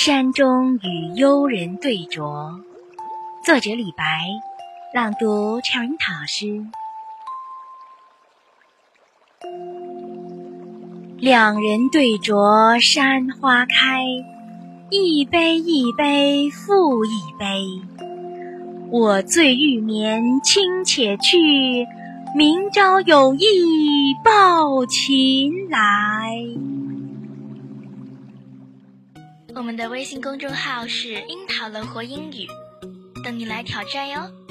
山中与幽人对酌，作者李白，朗读陈云老师。两人对酌山花开，一杯一杯复一杯。我醉欲眠卿且去，明朝有意抱琴来。我们的微信公众号是“樱桃乐活英语”，等你来挑战哟。